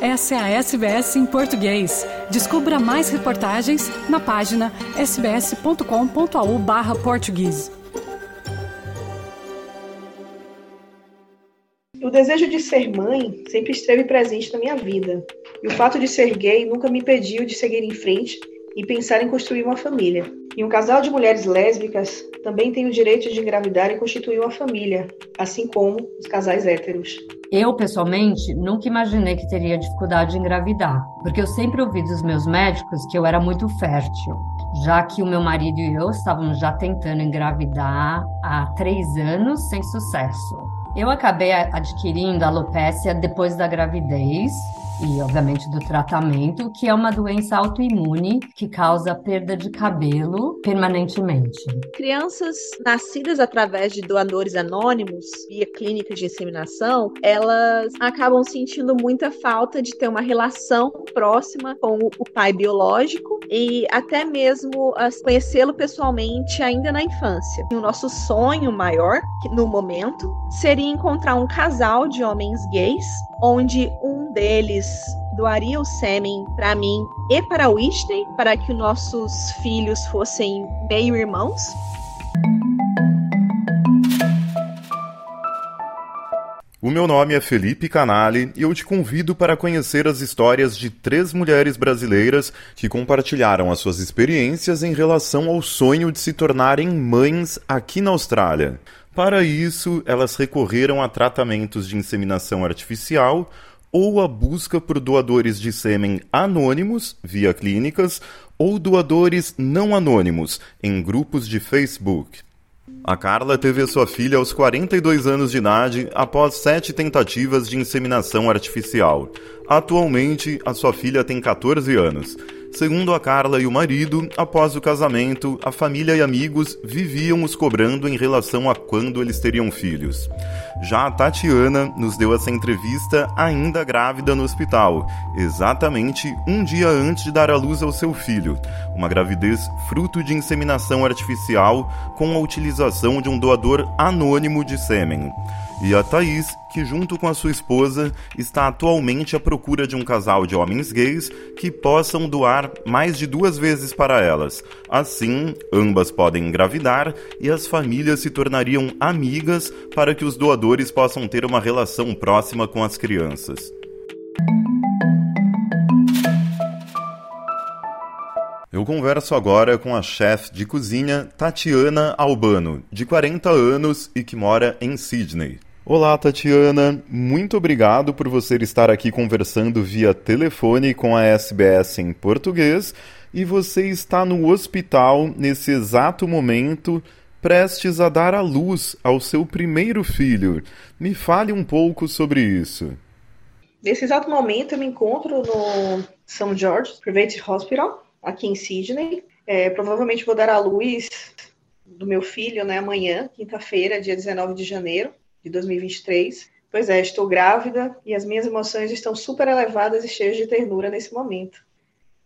essa é a SBS em português. Descubra mais reportagens na página sbs.com.au/português. O desejo de ser mãe sempre esteve presente na minha vida. E o fato de ser gay nunca me impediu de seguir em frente e pensar em construir uma família. E um casal de mulheres lésbicas também tem o direito de engravidar e constituir uma família, assim como os casais héteros. Eu, pessoalmente, nunca imaginei que teria dificuldade de engravidar, porque eu sempre ouvi dos meus médicos que eu era muito fértil, já que o meu marido e eu estávamos já tentando engravidar há três anos sem sucesso. Eu acabei adquirindo alopecia depois da gravidez e, obviamente, do tratamento, que é uma doença autoimune que causa perda de cabelo permanentemente. Crianças nascidas através de doadores anônimos via clínica de inseminação, elas acabam sentindo muita falta de ter uma relação próxima com o pai biológico e até mesmo conhecê-lo pessoalmente ainda na infância. O nosso sonho maior, no momento, seria encontrar um casal de homens gays onde um deles doaria o sêmen para mim e para Whitney, para que nossos filhos fossem meio-irmãos. O meu nome é Felipe Canali e eu te convido para conhecer as histórias de três mulheres brasileiras que compartilharam as suas experiências em relação ao sonho de se tornarem mães aqui na Austrália. Para isso, elas recorreram a tratamentos de inseminação artificial ou a busca por doadores de sêmen anônimos, via clínicas, ou doadores não anônimos, em grupos de Facebook. A Carla teve sua filha aos 42 anos de idade após sete tentativas de inseminação artificial. Atualmente, a sua filha tem 14 anos. Segundo a Carla e o marido, após o casamento, a família e amigos viviam os cobrando em relação a quando eles teriam filhos. Já a Tatiana nos deu essa entrevista ainda grávida no hospital, exatamente um dia antes de dar à luz ao seu filho, uma gravidez fruto de inseminação artificial com a utilização de um doador anônimo de sêmen e a Thaís, que junto com a sua esposa está atualmente à procura de um casal de homens gays que possam doar mais de duas vezes para elas. Assim, ambas podem engravidar e as famílias se tornariam amigas para que os doadores possam ter uma relação próxima com as crianças. Eu converso agora com a chefe de cozinha Tatiana Albano, de 40 anos e que mora em Sydney. Olá, Tatiana. Muito obrigado por você estar aqui conversando via telefone com a SBS em português. E você está no hospital nesse exato momento, prestes a dar à luz ao seu primeiro filho. Me fale um pouco sobre isso. Nesse exato momento, eu me encontro no St. George Private Hospital, aqui em Sydney. É, provavelmente vou dar à luz do meu filho né, amanhã, quinta-feira, dia 19 de janeiro de 2023. Pois é, estou grávida e as minhas emoções estão super elevadas e cheias de ternura nesse momento.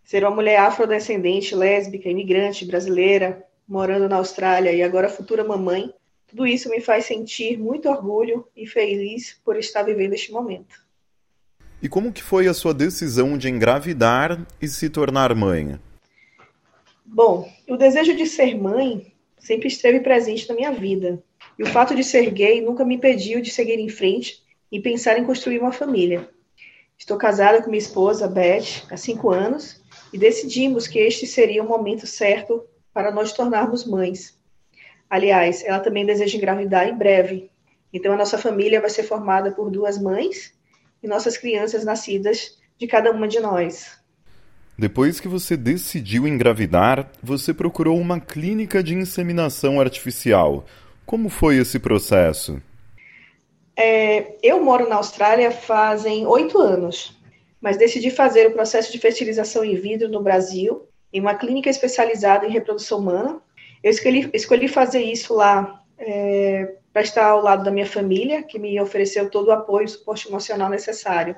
Ser uma mulher afrodescendente, lésbica, imigrante, brasileira, morando na Austrália e agora futura mamãe, tudo isso me faz sentir muito orgulho e feliz por estar vivendo este momento. E como que foi a sua decisão de engravidar e se tornar mãe? Bom, o desejo de ser mãe sempre esteve presente na minha vida. E o fato de ser gay nunca me impediu de seguir em frente e pensar em construir uma família. Estou casada com minha esposa, Beth, há cinco anos, e decidimos que este seria o momento certo para nós tornarmos mães. Aliás, ela também deseja engravidar em breve. Então, a nossa família vai ser formada por duas mães e nossas crianças nascidas de cada uma de nós. Depois que você decidiu engravidar, você procurou uma clínica de inseminação artificial. Como foi esse processo? É, eu moro na Austrália fazem oito anos, mas decidi fazer o processo de fertilização in vitro no Brasil, em uma clínica especializada em reprodução humana. Eu escolhi, escolhi fazer isso lá é, para estar ao lado da minha família, que me ofereceu todo o apoio e suporte emocional necessário.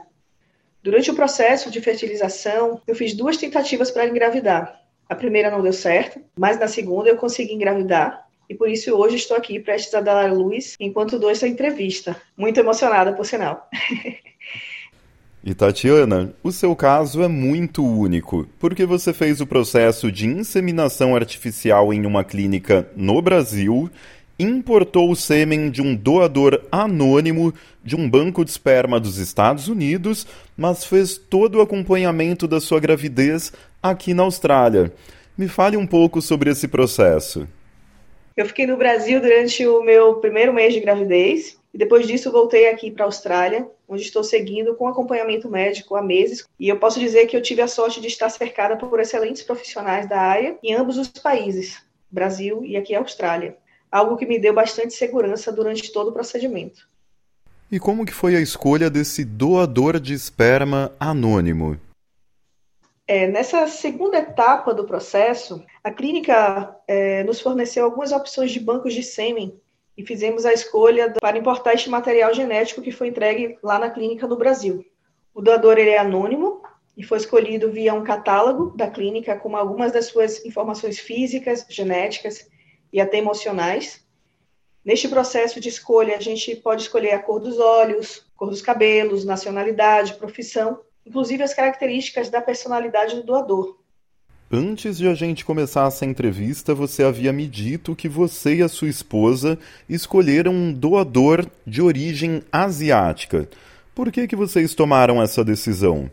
Durante o processo de fertilização, eu fiz duas tentativas para engravidar. A primeira não deu certo, mas na segunda eu consegui engravidar e por isso hoje estou aqui prestes a dar a luz enquanto dou essa entrevista. Muito emocionada, por sinal. E Tatiana, o seu caso é muito único, porque você fez o processo de inseminação artificial em uma clínica no Brasil, importou o sêmen de um doador anônimo de um banco de esperma dos Estados Unidos, mas fez todo o acompanhamento da sua gravidez aqui na Austrália. Me fale um pouco sobre esse processo. Eu fiquei no Brasil durante o meu primeiro mês de gravidez e depois disso voltei aqui para a Austrália, onde estou seguindo com acompanhamento médico há meses. E eu posso dizer que eu tive a sorte de estar cercada por excelentes profissionais da área em ambos os países, Brasil e aqui a Austrália. Algo que me deu bastante segurança durante todo o procedimento. E como que foi a escolha desse doador de esperma anônimo? É, nessa segunda etapa do processo, a clínica é, nos forneceu algumas opções de bancos de sêmen e fizemos a escolha para importar este material genético que foi entregue lá na clínica no Brasil. O doador ele é anônimo e foi escolhido via um catálogo da clínica com algumas das suas informações físicas, genéticas e até emocionais. Neste processo de escolha, a gente pode escolher a cor dos olhos, cor dos cabelos, nacionalidade, profissão, inclusive as características da personalidade do doador. Antes de a gente começar essa entrevista, você havia me dito que você e a sua esposa escolheram um doador de origem asiática. Por que, que vocês tomaram essa decisão?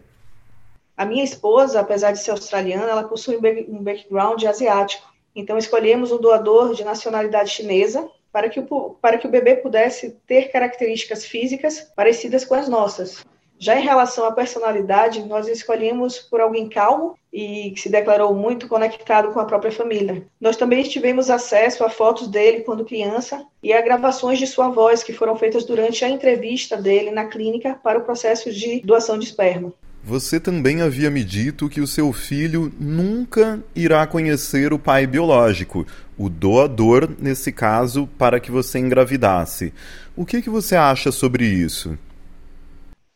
A minha esposa, apesar de ser australiana, ela possui um background asiático. Então escolhemos um doador de nacionalidade chinesa para que, o, para que o bebê pudesse ter características físicas parecidas com as nossas. Já em relação à personalidade, nós escolhemos por alguém calmo e que se declarou muito conectado com a própria família. Nós também tivemos acesso a fotos dele quando criança e a gravações de sua voz que foram feitas durante a entrevista dele na clínica para o processo de doação de esperma. Você também havia me dito que o seu filho nunca irá conhecer o pai biológico, o doador, nesse caso, para que você engravidasse. O que, que você acha sobre isso?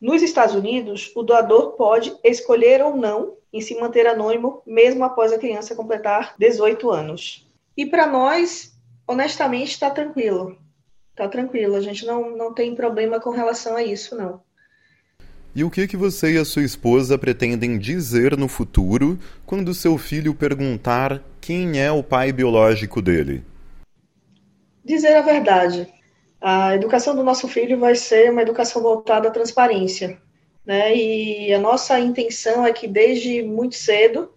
Nos Estados Unidos, o doador pode escolher ou não em se manter anônimo, mesmo após a criança completar 18 anos. E para nós, honestamente, está tranquilo. Está tranquilo, a gente não, não tem problema com relação a isso, não. E o que, que você e a sua esposa pretendem dizer no futuro quando seu filho perguntar quem é o pai biológico dele? Dizer a verdade. A educação do nosso filho vai ser uma educação voltada à transparência, né? E a nossa intenção é que desde muito cedo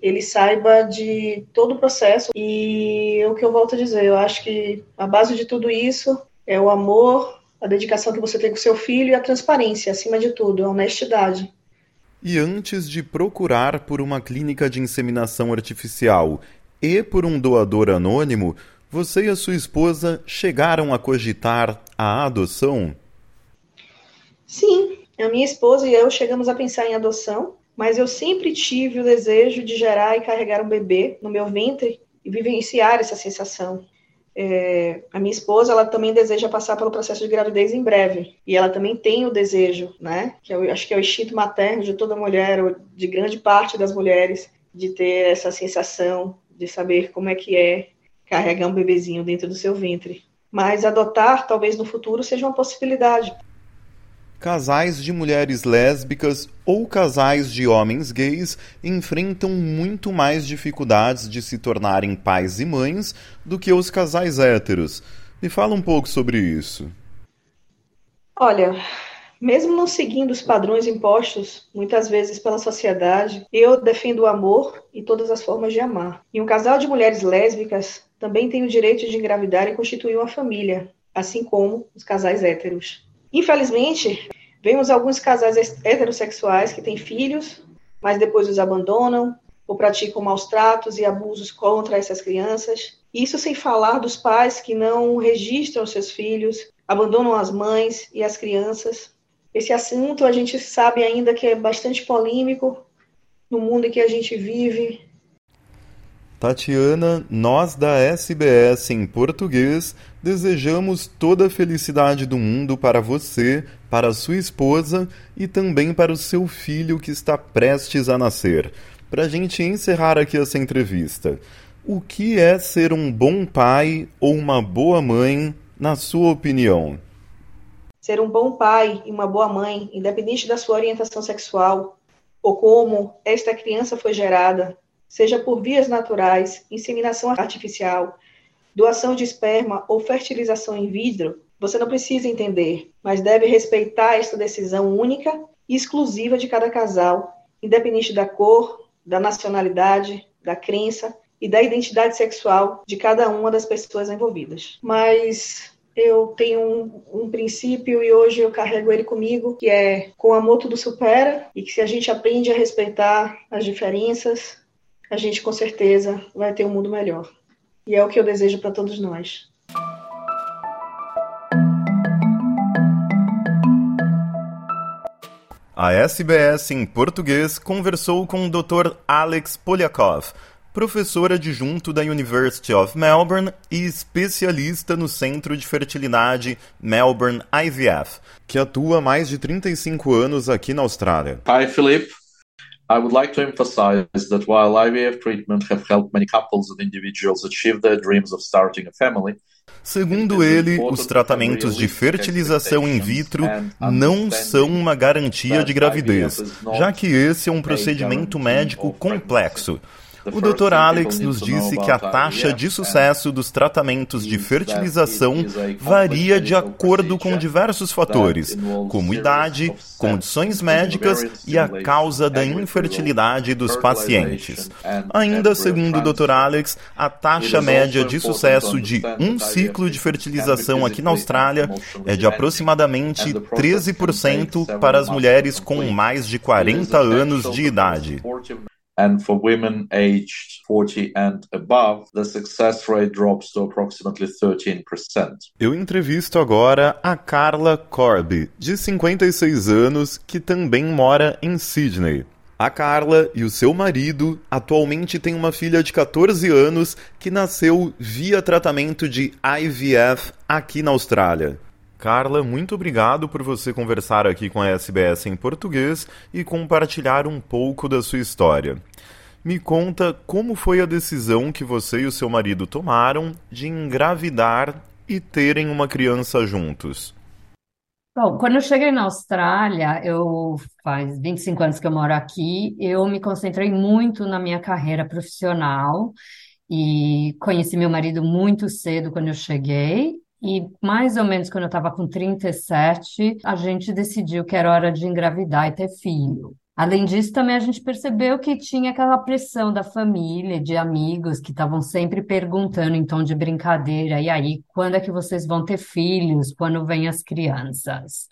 ele saiba de todo o processo. E o que eu volto a dizer, eu acho que a base de tudo isso é o amor, a dedicação que você tem com seu filho e a transparência, acima de tudo, a honestidade. E antes de procurar por uma clínica de inseminação artificial e por um doador anônimo, você e a sua esposa chegaram a cogitar a adoção? Sim, a minha esposa e eu chegamos a pensar em adoção, mas eu sempre tive o desejo de gerar e carregar um bebê no meu ventre e vivenciar essa sensação. É, a minha esposa, ela também deseja passar pelo processo de gravidez em breve. E ela também tem o desejo, né? Que eu acho que é o instinto materno de toda mulher, ou de grande parte das mulheres, de ter essa sensação, de saber como é que é carregar um bebezinho dentro do seu ventre. Mas adotar, talvez no futuro, seja uma possibilidade. Casais de mulheres lésbicas ou casais de homens gays enfrentam muito mais dificuldades de se tornarem pais e mães do que os casais héteros. Me fala um pouco sobre isso. Olha, mesmo não seguindo os padrões impostos, muitas vezes pela sociedade, eu defendo o amor e todas as formas de amar. E um casal de mulheres lésbicas também tem o direito de engravidar e constituir uma família, assim como os casais héteros. Infelizmente, vemos alguns casais heterossexuais que têm filhos, mas depois os abandonam ou praticam maus tratos e abusos contra essas crianças. Isso sem falar dos pais que não registram seus filhos, abandonam as mães e as crianças esse assunto a gente sabe ainda que é bastante polêmico no mundo em que a gente vive. Tatiana, nós da SBS em português desejamos toda a felicidade do mundo para você, para sua esposa e também para o seu filho que está prestes a nascer. Para a gente encerrar aqui essa entrevista, o que é ser um bom pai ou uma boa mãe, na sua opinião? Ser um bom pai e uma boa mãe, independente da sua orientação sexual ou como esta criança foi gerada, seja por vias naturais, inseminação artificial, doação de esperma ou fertilização in vitro, você não precisa entender, mas deve respeitar esta decisão única e exclusiva de cada casal, independente da cor, da nacionalidade, da crença e da identidade sexual de cada uma das pessoas envolvidas. Mas eu tenho um, um, princípio e hoje eu carrego ele comigo, que é com amor tudo supera, e que se a gente aprende a respeitar as diferenças, a gente com certeza vai ter um mundo melhor. E é o que eu desejo para todos nós. A SBS em português conversou com o Dr. Alex Polyakov, professor adjunto da University of Melbourne e especialista no Centro de Fertilidade Melbourne IVF, que atua há mais de 35 anos aqui na Austrália. Hi, Philip. I would like to emphasize that while IVF treatment have helped many couples and individuals achieve their dreams of starting a family, Segundo ele, os tratamentos de fertilização in vitro não são uma garantia de gravidez, já que esse é um procedimento médico complexo o Dr. Alex nos disse que a taxa de sucesso dos tratamentos de fertilização varia de acordo com diversos fatores, como idade, condições médicas e a causa da infertilidade dos pacientes. Ainda segundo o Dr. Alex, a taxa média de sucesso de um ciclo de fertilização aqui na Austrália é de aproximadamente 13% para as mulheres com mais de 40 anos de idade. And for women aged 40 and above, the success rate drops to approximately 13%. Eu entrevisto agora a Carla Corby, de 56 anos, que também mora em Sydney. A Carla e o seu marido atualmente têm uma filha de 14 anos que nasceu via tratamento de IVF aqui na Austrália. Carla, muito obrigado por você conversar aqui com a SBS em português e compartilhar um pouco da sua história. Me conta como foi a decisão que você e o seu marido tomaram de engravidar e terem uma criança juntos. Bom, quando eu cheguei na Austrália, eu faz 25 anos que eu moro aqui, eu me concentrei muito na minha carreira profissional e conheci meu marido muito cedo quando eu cheguei e mais ou menos quando eu estava com 37, a gente decidiu que era hora de engravidar e ter filho. Além disso, também a gente percebeu que tinha aquela pressão da família, de amigos que estavam sempre perguntando em tom de brincadeira: e aí, quando é que vocês vão ter filhos? Quando vêm as crianças?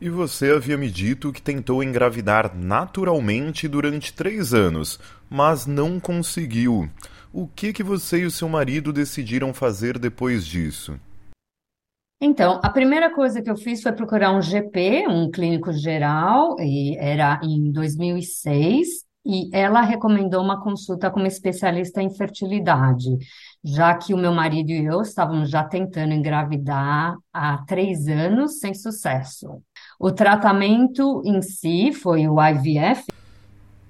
E você havia me dito que tentou engravidar naturalmente durante três anos, mas não conseguiu. O que que você e o seu marido decidiram fazer depois disso? Então, a primeira coisa que eu fiz foi procurar um GP, um clínico geral, e era em 2006, e ela recomendou uma consulta com uma especialista em fertilidade, já que o meu marido e eu estávamos já tentando engravidar há três anos sem sucesso. O tratamento em si foi o IVF,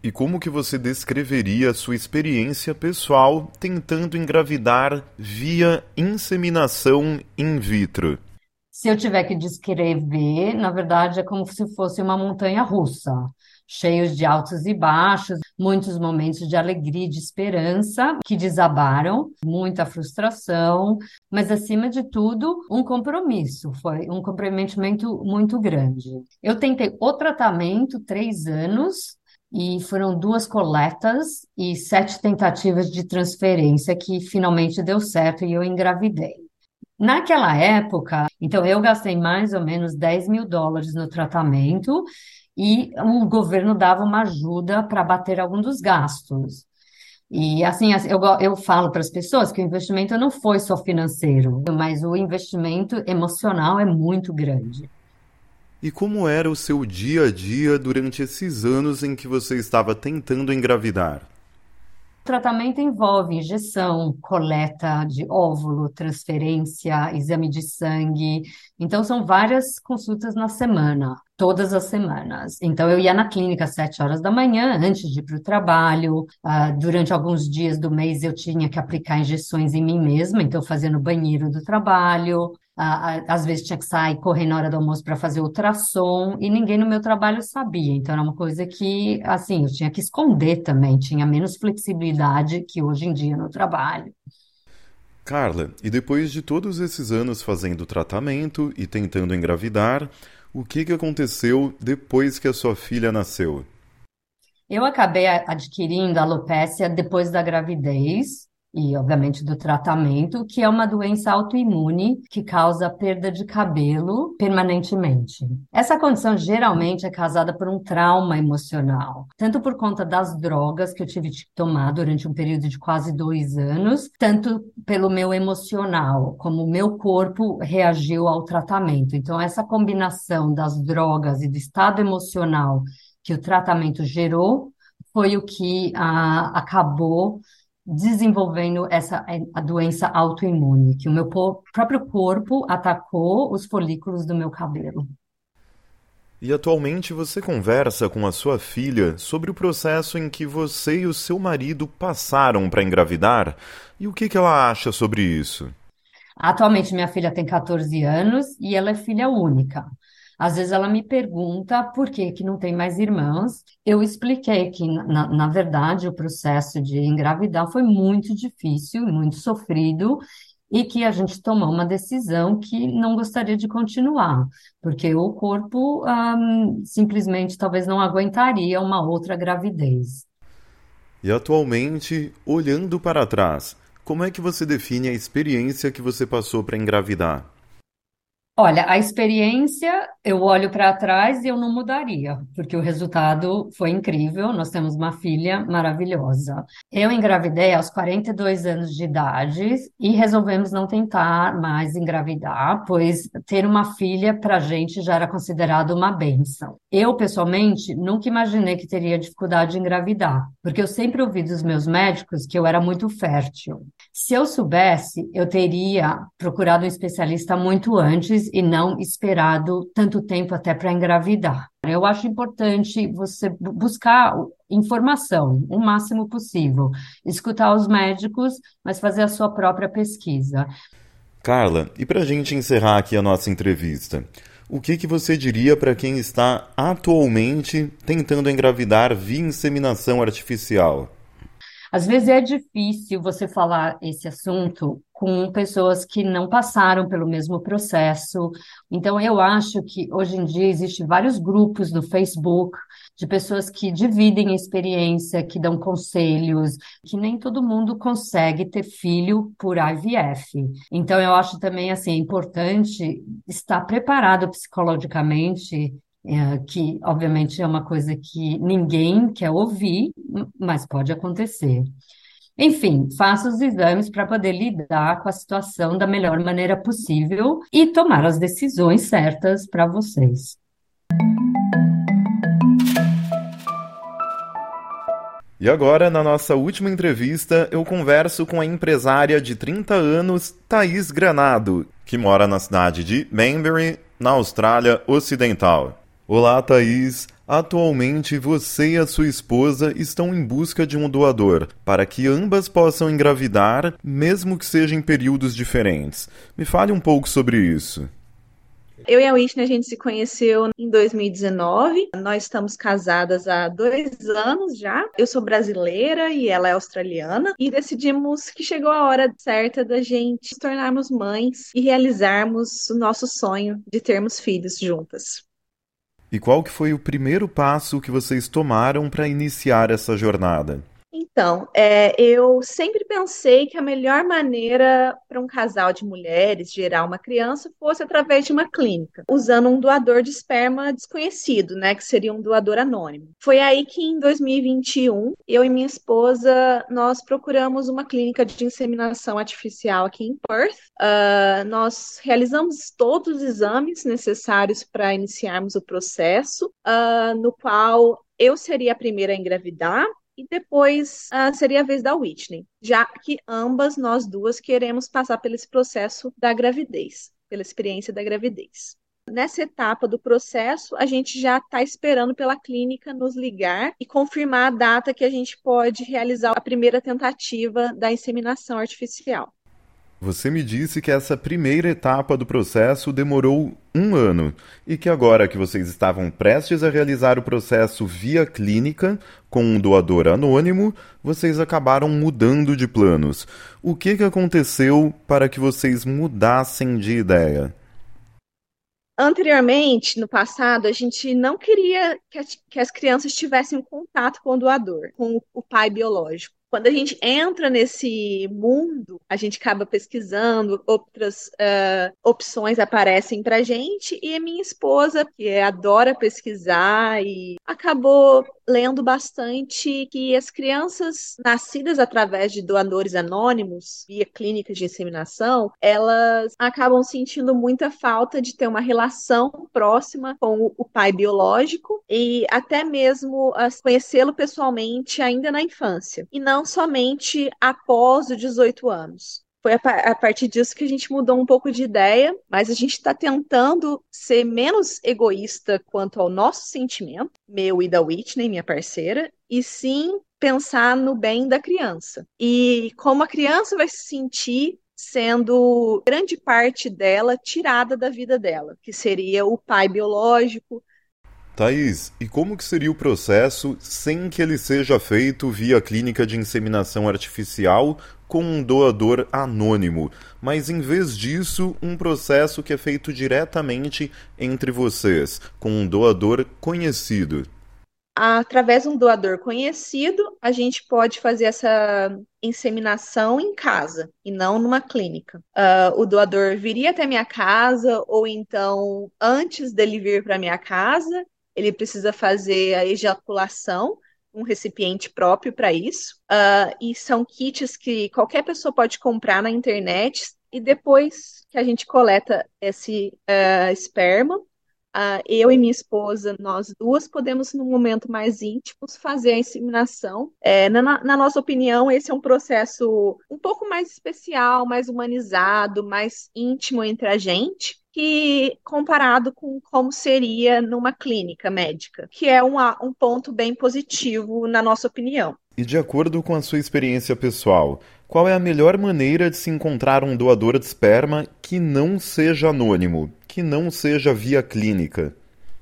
e como que você descreveria a sua experiência pessoal tentando engravidar via inseminação in vitro? Se eu tiver que descrever, na verdade é como se fosse uma montanha russa, cheios de altos e baixos, muitos momentos de alegria e de esperança que desabaram, muita frustração, mas acima de tudo, um compromisso, foi um comprometimento muito grande. Eu tentei o tratamento três anos, e foram duas coletas e sete tentativas de transferência que finalmente deu certo e eu engravidei. Naquela época, então eu gastei mais ou menos 10 mil dólares no tratamento e o governo dava uma ajuda para bater algum dos gastos. E assim, eu, eu falo para as pessoas que o investimento não foi só financeiro, mas o investimento emocional é muito grande. E como era o seu dia a dia durante esses anos em que você estava tentando engravidar? O tratamento envolve injeção, coleta de óvulo, transferência, exame de sangue. Então, são várias consultas na semana, todas as semanas. Então, eu ia na clínica às sete horas da manhã, antes de ir para o trabalho. Uh, durante alguns dias do mês, eu tinha que aplicar injeções em mim mesma, então, no banheiro do trabalho. Às vezes tinha que sair correndo na hora do almoço para fazer ultrassom e ninguém no meu trabalho sabia. Então era uma coisa que, assim, eu tinha que esconder também, tinha menos flexibilidade que hoje em dia no trabalho. Carla, e depois de todos esses anos fazendo tratamento e tentando engravidar, o que, que aconteceu depois que a sua filha nasceu? Eu acabei adquirindo alopecia depois da gravidez e, obviamente, do tratamento, que é uma doença autoimune que causa perda de cabelo permanentemente. Essa condição geralmente é causada por um trauma emocional, tanto por conta das drogas que eu tive que tomar durante um período de quase dois anos, tanto pelo meu emocional, como o meu corpo reagiu ao tratamento. Então, essa combinação das drogas e do estado emocional que o tratamento gerou foi o que ah, acabou desenvolvendo essa a doença autoimune, que o meu próprio corpo atacou os folículos do meu cabelo. E atualmente você conversa com a sua filha sobre o processo em que você e o seu marido passaram para engravidar e o que, que ela acha sobre isso? Atualmente minha filha tem 14 anos e ela é filha única. Às vezes ela me pergunta por que que não tem mais irmãos. Eu expliquei que, na, na verdade, o processo de engravidar foi muito difícil, muito sofrido, e que a gente tomou uma decisão que não gostaria de continuar, porque o corpo um, simplesmente talvez não aguentaria uma outra gravidez. E atualmente, olhando para trás, como é que você define a experiência que você passou para engravidar? Olha, a experiência, eu olho para trás e eu não mudaria, porque o resultado foi incrível. Nós temos uma filha maravilhosa. Eu engravidei aos 42 anos de idade e resolvemos não tentar mais engravidar, pois ter uma filha para a gente já era considerado uma benção. Eu, pessoalmente, nunca imaginei que teria dificuldade de engravidar, porque eu sempre ouvi dos meus médicos que eu era muito fértil. Se eu soubesse, eu teria procurado um especialista muito antes e não esperado tanto tempo até para engravidar. Eu acho importante você buscar informação o máximo possível, escutar os médicos, mas fazer a sua própria pesquisa. Carla, e para a gente encerrar aqui a nossa entrevista, o que, que você diria para quem está atualmente tentando engravidar via inseminação artificial? Às vezes é difícil você falar esse assunto com pessoas que não passaram pelo mesmo processo. Então, eu acho que hoje em dia existem vários grupos no Facebook de pessoas que dividem a experiência, que dão conselhos, que nem todo mundo consegue ter filho por IVF. Então, eu acho também assim importante estar preparado psicologicamente é, que obviamente é uma coisa que ninguém quer ouvir, mas pode acontecer. Enfim, faça os exames para poder lidar com a situação da melhor maneira possível e tomar as decisões certas para vocês. E agora, na nossa última entrevista, eu converso com a empresária de 30 anos, Thaís Granado, que mora na cidade de Banbury, na Austrália Ocidental. Olá, Thaís. Atualmente você e a sua esposa estão em busca de um doador para que ambas possam engravidar, mesmo que sejam em períodos diferentes. Me fale um pouco sobre isso. Eu e a Whitney, a gente se conheceu em 2019. Nós estamos casadas há dois anos já. Eu sou brasileira e ela é australiana. E decidimos que chegou a hora certa da gente nos tornarmos mães e realizarmos o nosso sonho de termos filhos juntas. E qual que foi o primeiro passo que vocês tomaram para iniciar essa jornada? Então, é, eu sempre pensei que a melhor maneira para um casal de mulheres gerar uma criança fosse através de uma clínica, usando um doador de esperma desconhecido, né, que seria um doador anônimo. Foi aí que em 2021, eu e minha esposa, nós procuramos uma clínica de inseminação artificial aqui em Perth. Uh, nós realizamos todos os exames necessários para iniciarmos o processo, uh, no qual eu seria a primeira a engravidar e depois uh, seria a vez da Whitney, já que ambas nós duas queremos passar pelo esse processo da gravidez, pela experiência da gravidez. Nessa etapa do processo, a gente já está esperando pela clínica nos ligar e confirmar a data que a gente pode realizar a primeira tentativa da inseminação artificial. Você me disse que essa primeira etapa do processo demorou um ano e que agora que vocês estavam prestes a realizar o processo via clínica com um doador anônimo, vocês acabaram mudando de planos. O que, que aconteceu para que vocês mudassem de ideia? Anteriormente, no passado, a gente não queria que as, que as crianças tivessem contato com o doador, com o pai biológico. Quando a gente entra nesse mundo, a gente acaba pesquisando, outras uh, opções aparecem para gente, e a minha esposa, que adora pesquisar, e acabou lendo bastante que as crianças nascidas através de doadores anônimos, via clínicas de inseminação, elas acabam sentindo muita falta de ter uma relação próxima com o pai biológico e até mesmo conhecê-lo pessoalmente ainda na infância, e não somente após os 18 anos. Foi a, partir disso que a gente mudou um pouco de ideia, mas a gente está tentando ser menos egoísta quanto ao nosso sentimento, meu e da Whitney, minha parceira, e sim pensar no bem da criança. E como a criança vai se sentir sendo grande parte dela tirada da vida dela, que seria o pai biológico, Thaís, e como que seria o processo sem que ele seja feito via clínica de inseminação artificial com um doador anônimo, mas em vez disso, um processo que é feito diretamente entre vocês, com um doador conhecido? Através de um doador conhecido, a gente pode fazer essa inseminação em casa e não numa clínica. Uh, o doador viria até minha casa, ou então, antes dele vir para minha casa, ele precisa fazer a ejaculação, um recipiente próprio para isso. Uh, e são kits que qualquer pessoa pode comprar na internet. E depois que a gente coleta esse uh, esperma, uh, eu e minha esposa, nós duas, podemos, no momento mais íntimo, fazer a inseminação. É, na, na, nossa opinião, esse é um processo um pouco mais especial, mais humanizado, mais íntimo entre a gente que comparado com como seria numa clínica médica, que é um, um ponto bem positivo na nossa opinião. E de acordo com a sua experiência pessoal, qual é a melhor maneira de se encontrar um doador de esperma que não seja anônimo, que não seja via clínica?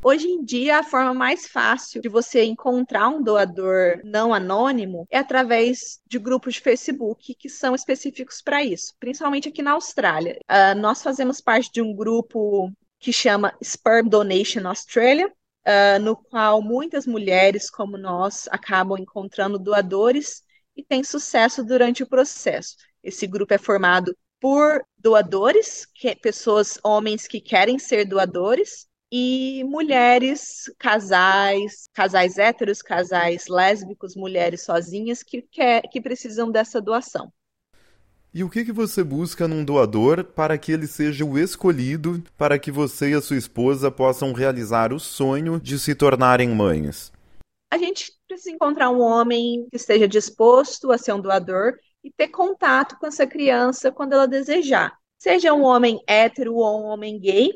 Hoje em dia, a forma mais fácil de você encontrar um doador não anônimo é através de grupos de Facebook que são específicos para isso, principalmente aqui na Austrália. Uh, nós fazemos parte de um grupo que chama Sperm Donation Australia, uh, no qual muitas mulheres como nós acabam encontrando doadores e têm sucesso durante o processo. Esse grupo é formado por doadores, que, pessoas, homens que querem ser doadores, e mulheres, casais, casais héteros, casais lésbicos, mulheres sozinhas que, quer, que precisam dessa doação. E o que, que você busca num doador para que ele seja o escolhido para que você e a sua esposa possam realizar o sonho de se tornarem mães? A gente precisa encontrar um homem que esteja disposto a ser um doador e ter contato com essa criança quando ela desejar. Seja um homem hétero ou um homem gay,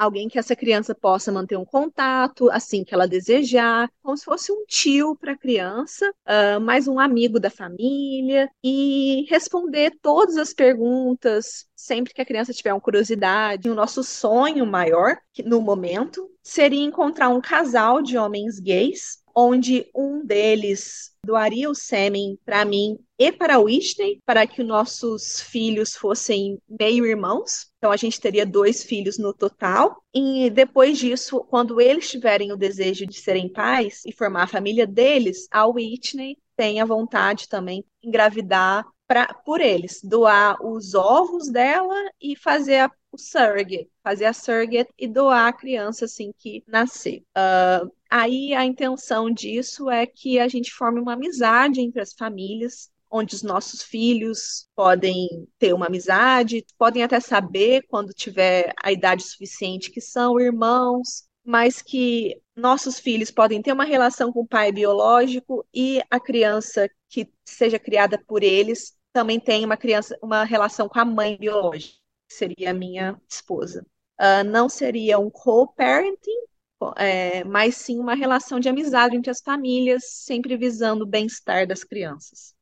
alguém que essa criança possa manter um contato assim que ela desejar, como se fosse um tio para a criança, uh, mais um amigo da família, e responder todas as perguntas sempre que a criança tiver uma curiosidade. O nosso sonho maior, no momento, seria encontrar um casal de homens gays onde um deles doaria o sêmen para mim e para o Whitney, para que nossos filhos fossem meio-irmãos. Então a gente teria dois filhos no total. E depois disso, quando eles tiverem o desejo de serem pais e formar a família deles, a Whitney tem a vontade também de engravidar pra, por eles, doar os ovos dela e fazer a, o surrogate, fazer a surrogate e doar a criança assim que nascer. Uh, aí a intenção disso é que a gente forme uma amizade entre as famílias, onde os nossos filhos podem ter uma amizade, podem até saber quando tiver a idade suficiente que são irmãos, mas que nossos filhos podem ter uma relação com o pai biológico e a criança que seja criada por eles também tem uma criança, uma relação com a mãe biológica, que seria a minha esposa. Uh, não seria um co-parenting, é, mas sim uma relação de amizade entre as famílias, sempre visando o bem-estar das crianças.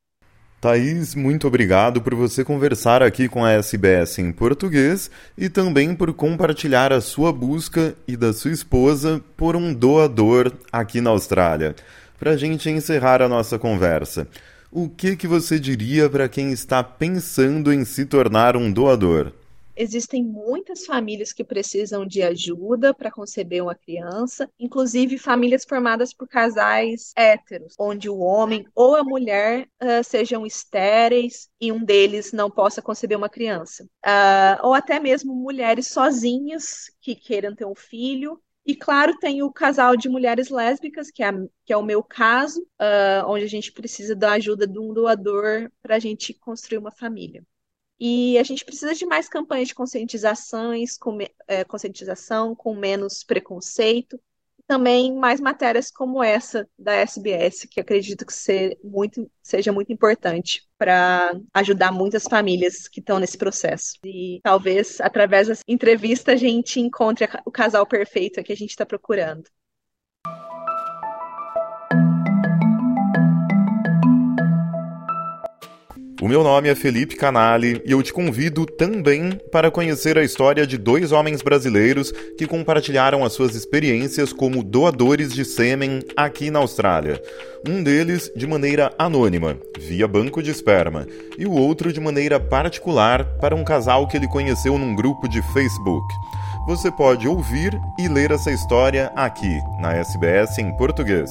Thaís, muito obrigado por você conversar aqui com a SBS em português e também por compartilhar a sua busca e da sua esposa por um doador aqui na Austrália. Para a gente encerrar a nossa conversa, o que, que você diria para quem está pensando em se tornar um doador? Existem muitas famílias que precisam de ajuda para conceber uma criança, inclusive famílias formadas por casais héteros, onde o homem ou a mulher uh, sejam estéreis e um deles não possa conceber uma criança. Uh, ou até mesmo mulheres sozinhas que queiram ter um filho e claro, tem o casal de mulheres lésbicas, que é, que é o meu caso, uh, onde a gente precisa da ajuda de um doador para a gente construir uma família. E a gente precisa de mais campanhas de conscientizações, com, é, conscientização, com menos preconceito, também mais matérias como essa da SBS, que acredito que ser muito, seja muito importante para ajudar muitas famílias que estão nesse processo. E talvez através dessa entrevista a gente encontre o casal perfeito que a gente está procurando. O meu nome é Felipe Canali e eu te convido também para conhecer a história de dois homens brasileiros que compartilharam as suas experiências como doadores de sêmen aqui na Austrália. Um deles de maneira anônima, via banco de esperma, e o outro de maneira particular para um casal que ele conheceu num grupo de Facebook. Você pode ouvir e ler essa história aqui na SBS em português.